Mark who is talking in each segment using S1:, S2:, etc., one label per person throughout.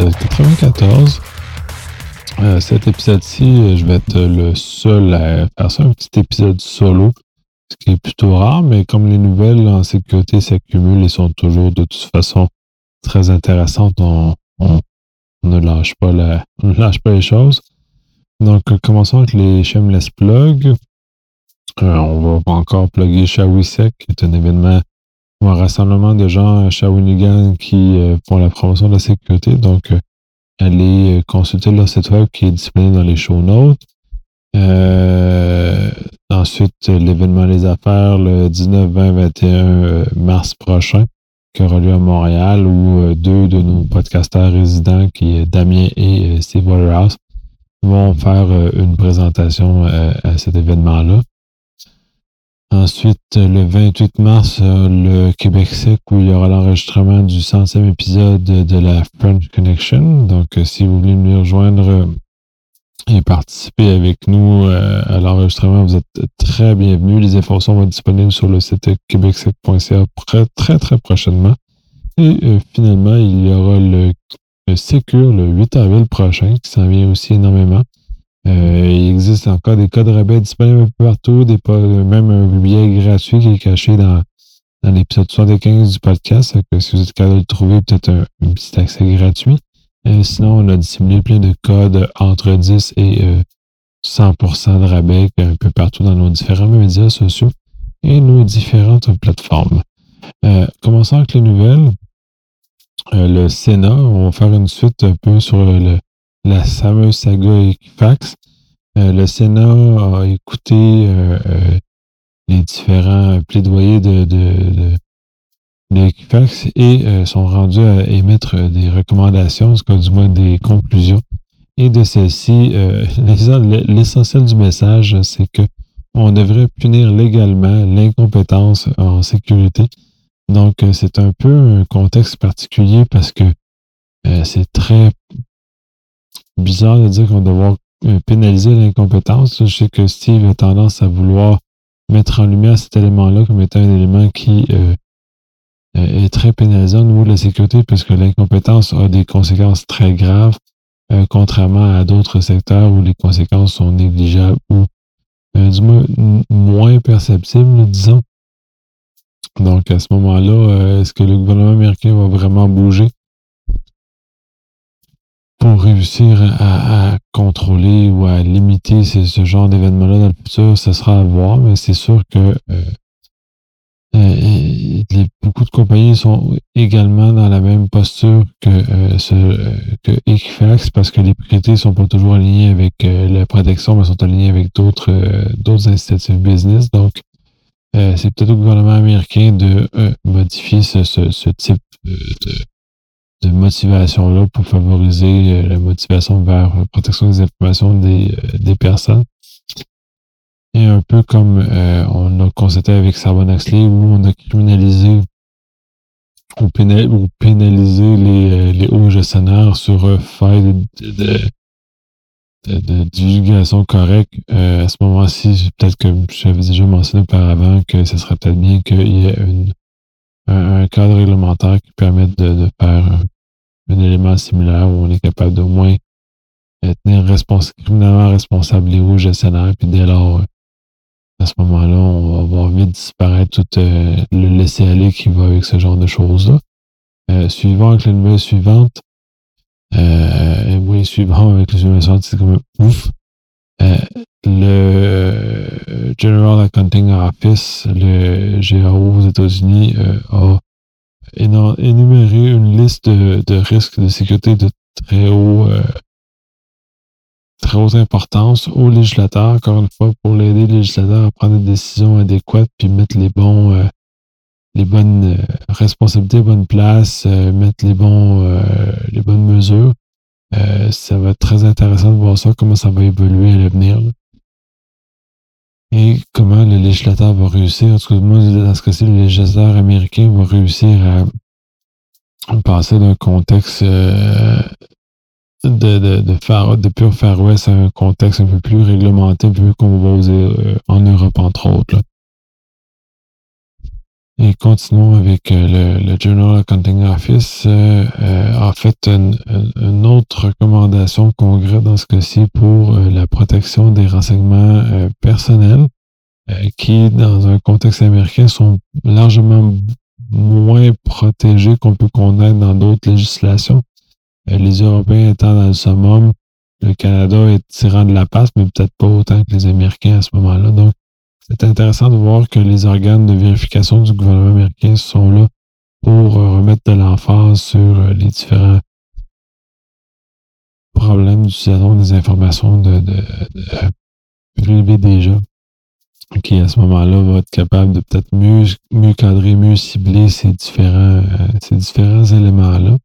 S1: l'épisode 94. Euh, cet épisode-ci, je vais être le seul à faire ça, un petit épisode solo, ce qui est plutôt rare, mais comme les nouvelles en sécurité s'accumulent et sont toujours de toute façon très intéressantes, on, ne lâche pas la, on lâche pas les choses. Donc, commençons avec les Shameless Plug. Euh, on va encore plugger Shawisec, qui est un événement un rassemblement de gens à Shawinigan qui euh, font la promotion de la sécurité. Donc, euh, allez euh, consulter leur site web qui est disponible dans les show notes. ensuite, l'événement Les Affaires le 19, 20, 21 mars prochain qui aura lieu à Montréal où deux de nos podcasteurs résidents, qui est Damien et Steve Waterhouse, vont faire une présentation à cet événement-là. Ensuite, le 28 mars, euh, le Québec Sec, où il y aura l'enregistrement du centième épisode de la French Connection. Donc, euh, si vous voulez nous rejoindre euh, et participer avec nous à l'enregistrement, vous êtes très bienvenus. Les informations vont être disponibles sur le site québecsec.ca très, très, très prochainement. Et finalement, il y aura le, le Secure le 8 avril prochain, qui s'en vient aussi énormément. Euh, il existe encore des codes rabais disponibles un peu partout, des, même un billet gratuit qui est caché dans, dans l'épisode 75 du podcast. Que si vous êtes capable de le trouver, peut-être un, petit accès gratuit. Euh, sinon, on a dissimulé plein de codes entre 10 et 100% euh, de rabais un peu partout dans nos différents médias sociaux et nos différentes plateformes. commençons avec les nouvelles. le Sénat, on va faire une suite un peu sur le, la fameuse saga Equifax. Euh, le Sénat a écouté euh, euh, les différents plaidoyers de, Equifax et sont rendus à émettre des recommandations, en tout cas du moins des conclusions. Et de celles-ci, l'essentiel du message, c'est que on devrait punir légalement l'incompétence en sécurité. Donc, c'est un peu un contexte particulier parce que c'est très bizarre de dire qu'on doit euh, pénaliser l'incompétence. Je sais que Steve a tendance à vouloir mettre en lumière cet élément-là comme étant un élément qui euh, euh, est très pénalisant au niveau de la sécurité parce que l'incompétence a des conséquences très graves, contrairement à d'autres secteurs où les conséquences sont négligeables ou du moins moins perceptibles, disons. Donc à ce moment-là, est-ce que le gouvernement américain va vraiment bouger? Pour réussir à, contrôler ou à limiter ce, genre d'événements-là dans le futur, ce sera à voir, mais c'est sûr que euh, euh, beaucoup de compagnies sont également dans la même posture que, euh, que Equifax parce que les priorités sont pas toujours alignées avec la protection, mais sont alignées avec d'autres d'autres incitatifs business. Donc, c'est peut-être au gouvernement américain de modifier ce, ce type de, de motivation-là pour favoriser euh, la motivation vers la protection des informations des, euh, des personnes. Et un peu comme euh, on a constaté avec Sarban Axley, où on a criminalisé ou, pénalisé les, les hauts gestionnaires sur faire de, de, de, divulgation correcte. à ce moment-ci, peut-être que j'avais déjà mentionné auparavant que ce serait peut-être bien qu'il y ait une, un, cadre réglementaire qui permette de, faire un, élément similaire où on est capable d'au moins tenir criminellement responsable les hauts gestionnaires, puis dès lors, à ce moment-là, on va voir vite disparaître tout euh, le laisser-aller qui va avec ce genre de choses-là. Euh, suivant avec la nouvelle suivante, euh, oui, suivant avec la nouvelle suivante, c'est comme ouf. Euh, le General Accounting Office, le GAO aux États-Unis, euh, a énuméré une liste de, risques de sécurité de très haut euh, très haute importance aux législateurs, encore une fois, pour aider les législateurs à prendre des décisions adéquates puis mettre les bons les bonnes responsabilités à bonne place, mettre les bons les bonnes mesures. Ça va être très intéressant de voir ça, comment ça va évoluer à l'avenir et comment le législateur va réussir, en tout cas, moi, dans ce cas-ci, le législateur américain va réussir à passer d'un contexte euh, de, de, de, pur Far à un contexte un peu plus réglementé, un peu comme on va oser euh, en Europe, entre autres. Et continuons avec euh, le, Journal Accounting Office a fait une, autre recommandation au Congrès dans ce cas-ci pour la protection des renseignements personnels qui, dans un contexte américain, sont largement moins protégés qu'on peut connaître dans d'autres législations. les Européens étant dans le summum, le Canada est tirant de la passe, mais peut-être pas autant que les Américains à ce moment-là. Donc, c'est intéressant de voir que les organes de vérification du gouvernement américain sont là pour euh, remettre de l'emphase sur euh, les différents problèmes d'utilisation des informations de, de, gens qui à ce moment-là va être capable de peut-être mieux, mieux cadrer, mieux cibler ces différents, euh, ces différents éléments-là.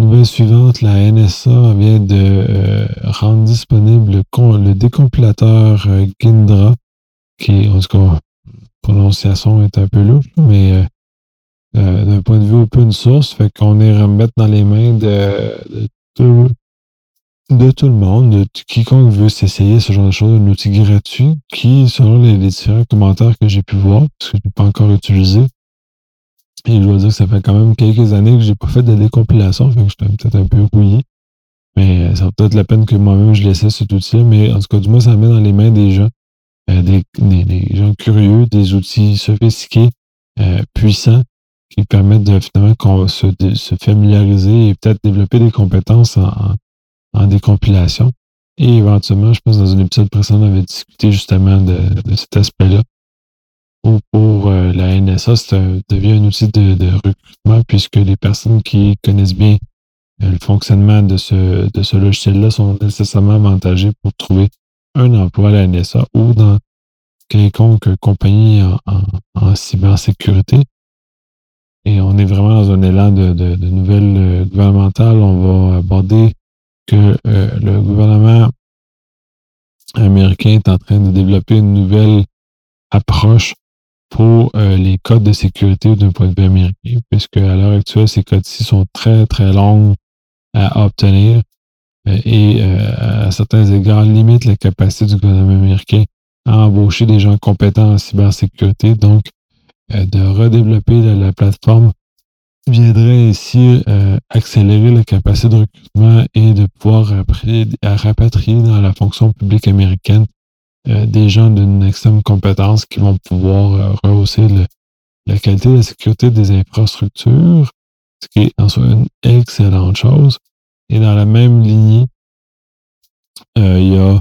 S1: Nouvelle suivante, la NSA vient de euh, rendre disponible le, décompilateur euh, Gindra, qui, en tout cas, prononciation est un peu louche, mais euh, d'un point de vue open source, fait qu'on est remettre dans les mains de, tout, le monde, de quiconque veut s'essayer ce genre de choses, un outil gratuit qui, selon les, les différents commentaires que j'ai pu voir, parce que je n'ai pas encore utilisé, et je dois dire que ça fait quand même quelques années que j'ai pas fait de décompilation, fait que j'étais peut-être un peu rouillé. Mais ça vaut peut-être la peine que moi-même je laissais cet outil-là. Mais en tout cas, du moins, ça met dans les mains des gens, euh, des, gens curieux, des outils sophistiqués, euh, puissants, qui permettent de finalement se, se familiariser et peut-être développer des compétences en, en, décompilation. Et éventuellement, je pense dans un épisode précédent, on avait discuté justement de cet aspect-là pour euh, la NSA, ça devient un outil de, recrutement puisque les personnes qui connaissent bien euh, le fonctionnement de ce, de ce logiciel-là sont nécessairement avantagées pour trouver un emploi à la NSA ou dans quelconque compagnie en, cybersécurité. Et on est vraiment dans un élan de, de, nouvelles euh, gouvernementales. On va aborder que le gouvernement américain est en train de développer une nouvelle approche pour euh, les codes de sécurité d'un point de vue américain, puisque à l'heure actuelle, ces codes-ci sont très, très longs à obtenir euh, et euh, à certains égards limitent la capacité du gouvernement américain à embaucher des gens compétents en cybersécurité. Donc, de redévelopper la, plateforme viendrait ainsi accélérer la capacité de recrutement et de pouvoir rapatrier dans la fonction publique américaine euh, des gens d'une extrême compétence qui vont pouvoir euh, rehausser la qualité de la sécurité des infrastructures, ce qui est en soi une excellente chose. Et dans la même lignée, euh, il y a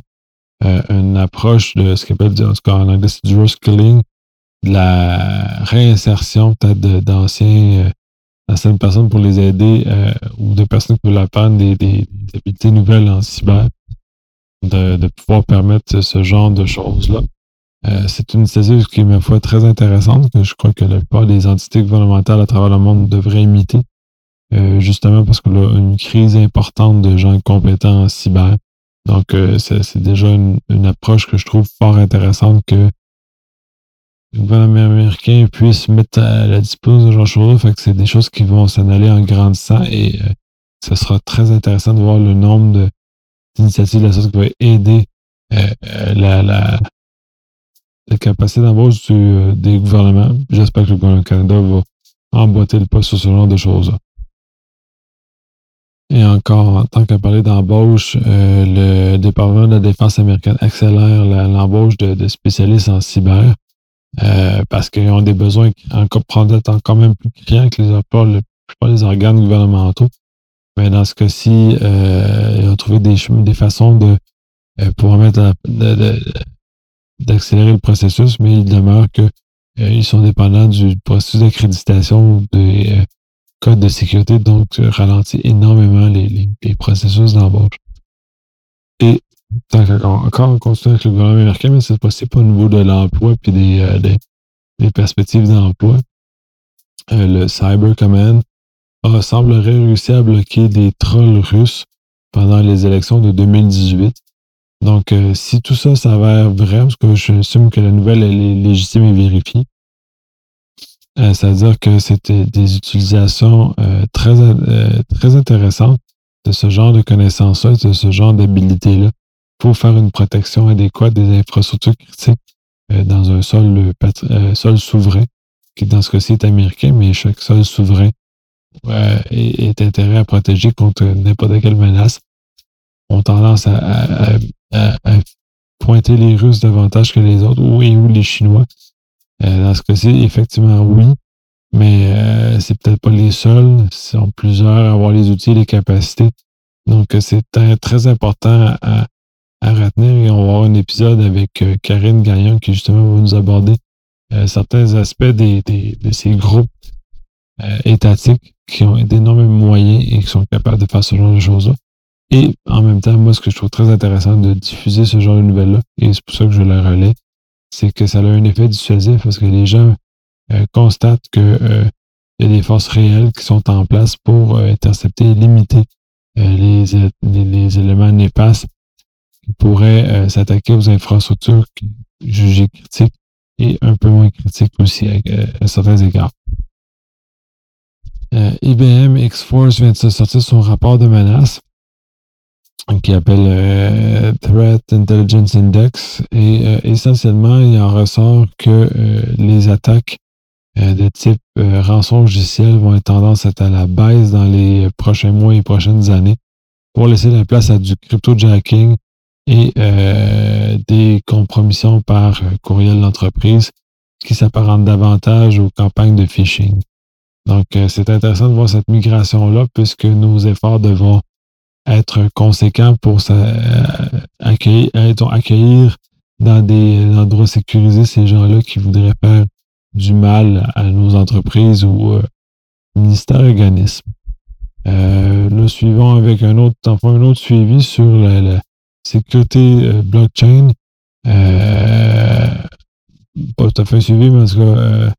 S1: une approche de ce qu'on appelle, en tout cas en anglais, du reskilling, de la réinsertion peut-être d'anciens d'anciennes personnes pour les aider ou de personnes qui veulent apprendre des, des, habiletés nouvelles en cyber de, pouvoir permettre ce genre de choses-là. Euh, c'est une initiative qui est, ma foi, très intéressante, que je crois que la plupart des entités gouvernementales à travers le monde devraient imiter, euh, justement parce qu'on a une crise importante de gens compétents en cyber. Donc, euh, c'est déjà une, approche que je trouve fort intéressante que le gouvernement américain puisse mettre à la disposition de de choses. Fait que c'est des choses qui vont s'en aller en grandissant et ce sera très intéressant de voir le nombre de, initiative la sorte qui va aider euh, euh, la, capacité d'embauche euh, des gouvernements. J'espère que le gouvernement du Canada va emboîter le pas sur ce genre de choses-là. Et encore, en tant qu'à parler d'embauche, le département de la défense américaine accélère l'embauche de, spécialistes en cyber parce qu'ils ont des besoins encore prendre encore même plus criants que les organes gouvernementaux. Mais dans ce cas-ci, euh, ils ont trouvé des, des façons de euh, mettre d'accélérer le processus, mais il demeure que euh, ils sont dépendants du processus d'accréditation des codes de sécurité, donc ralentit énormément les, processus d'embauche. Et encore on continue avec le gouvernement américain, mais c'est possible au niveau de l'emploi puis des perspectives d'emploi. le Cyber Command semblerait réussir à bloquer des trolls russes pendant les élections de 2018. Donc, euh, si tout ça s'avère vrai, parce que je que la nouvelle est légitime et vérifiée, euh, c'est-à-dire que c'était des utilisations euh, très, très intéressantes de ce genre de connaissances-là, de ce genre d'habilité-là, pour faire une protection adéquate des infrastructures critiques dans un sol, sol souverain, qui dans ce cas-ci est américain, mais chaque sol souverain est, intérêt à protéger contre n'importe quelle menace. On tendance à, pointer les Russes davantage que les autres, ou, ou les Chinois. dans ce cas-ci, effectivement, oui. Mais euh, c'est peut-être pas les seuls. Ils sont plusieurs à avoir les outils et les capacités. Donc, c'est très important à, retenir. Et on va avoir un épisode avec euh, Karine Gagnon qui justement va nous aborder euh, certains aspects de ces groupes étatiques qui ont d'énormes moyens et qui sont capables de faire ce genre de choses-là. Et en même temps, moi, ce que je trouve très intéressant de diffuser ce genre de nouvelles-là, et c'est pour ça que je le relais, c'est que ça a un effet dissuasif parce que les gens euh, constate que euh, y a des forces réelles qui sont en place pour euh, intercepter et limiter les, éléments néfastes qui pourraient s'attaquer aux infrastructures jugées critiques et un peu moins critiques aussi à, certains égards. IBM X-Force vient de sortir son rapport de menace qui appelle Threat Intelligence Index et essentiellement il en ressort que les attaques euh, de type euh, rançon logiciel vont être tendance à être à la baisse dans les prochains mois et prochaines années pour laisser la place à du crypto-jacking et euh, des compromissions par courriel d'entreprise qui s'apparentent davantage aux campagnes de phishing. Donc, c'est intéressant de voir cette migration-là puisque nos efforts devront être conséquents pour accueillir, accueillir dans des endroits sécurisés ces gens-là qui voudraient faire du mal à nos entreprises ou euh, ministères organismes. Euh, le suivant avec un autre, enfin, un autre suivi sur la, sécurité euh, blockchain. Euh, pas tout à fait suivi, parce que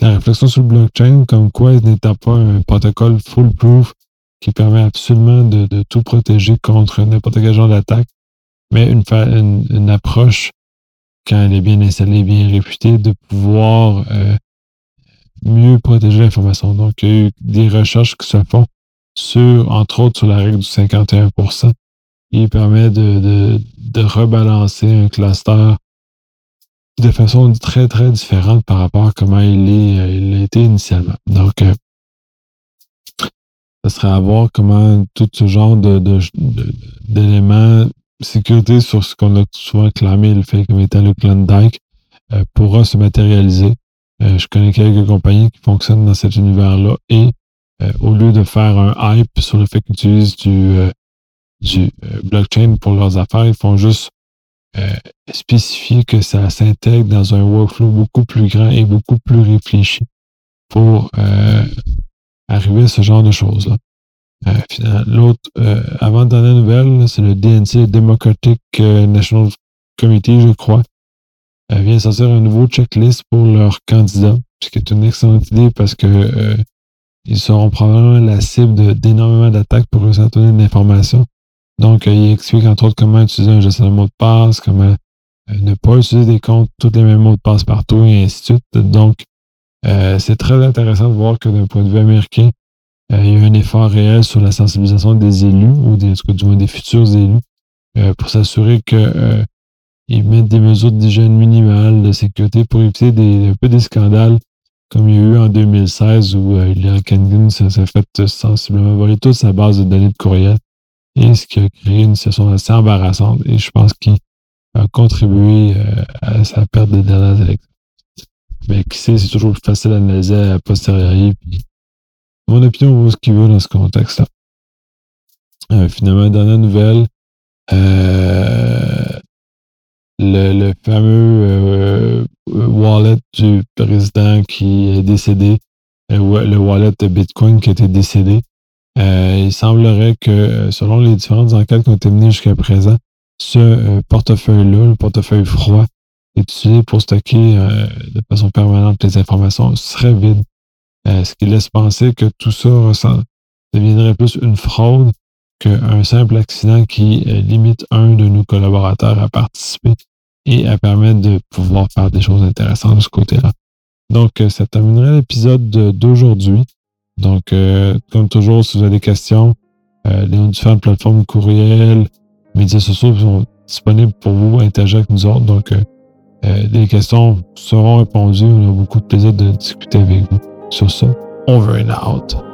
S1: la réflexion sur le blockchain, comme quoi il n'était pas un protocole foolproof qui permet absolument de, tout protéger contre n'importe quel genre d'attaque, mais une, approche quand elle est bien installée, bien réputée, de pouvoir euh, mieux protéger l'information. Donc, il y a eu des recherches qui se font sur, entre autres, sur la règle du 51% qui permet de, rebalancer un cluster de façon très, très différente par rapport à comment il, est, il a été initialement. Donc, euh, ça serait à voir comment tout ce genre de, d'éléments sécurité sur ce qu'on a souvent clamé le fait comme étant le Klondike euh, pourra se matérialiser. Euh, je connais quelques compagnies qui fonctionnent dans cet univers-là et euh, au lieu de faire un hype sur le fait qu'ils utilisent du, du blockchain pour leurs affaires, ils font juste spécifier que ça s'intègre dans un workflow beaucoup plus grand et beaucoup plus réfléchi pour arriver à ce genre de choses-là. Euh, l'autre, euh, avant-dernière nouvelle, c'est le DNC, Democratic euh, National Committee, je crois, euh, vient sortir un nouveau checklist pour leurs candidats, ce qui est une excellente idée parce que ils seront probablement la cible d'énormément d'attaques pour donner de l'information. Donc, il explique entre autres comment utiliser un gestionnaire de mot de passe, comment ne pas utiliser des comptes, tous les mêmes mots de passe partout, et ainsi de suite. Donc, c'est très intéressant de voir que d'un point de vue américain, euh, il y a un effort réel sur la sensibilisation des élus, ou des, du moins des futurs élus, euh, pour s'assurer qu'ils euh, mettent des mesures d'hygiène minimales de sécurité pour éviter des, un peu des scandales comme il y a eu en 2016 où euh, Hillary Clinton s'est fait sensiblement voler toute sa base de données de courriel qui a créé une situation assez embarrassante et je pense qu'il a contribué à sa perte des dernières élections. Mais qui sait, c'est toujours facile à analyser à posteriori. Mon opinion vaut ce qu'il veut dans ce contexte-là. Euh, finalement, dernière nouvelle, euh, le, fameux euh, wallet du président qui est décédé, le wallet de Bitcoin qui été décédé, il semblerait que, selon les différentes enquêtes qui ont été menées jusqu'à présent, ce portefeuille-là, le portefeuille froid, est utilisé pour stocker de façon permanente les informations, serait vide. Euh, ce qui laisse penser que tout ça deviendrait plus une fraude qu'un simple accident qui euh, limite un de nos collaborateurs à participer et à permettre de pouvoir faire des choses intéressantes de ce côté-là. Donc, euh, ça terminerait l'épisode d'aujourd'hui. Donc, comme toujours, si vous avez des questions, les différentes plateformes courriel, médias sociaux sont disponibles pour vous, interagir avec nous autres. Donc, des questions seront répondues. On a beaucoup de plaisir de discuter avec vous. Sur ça, over and out.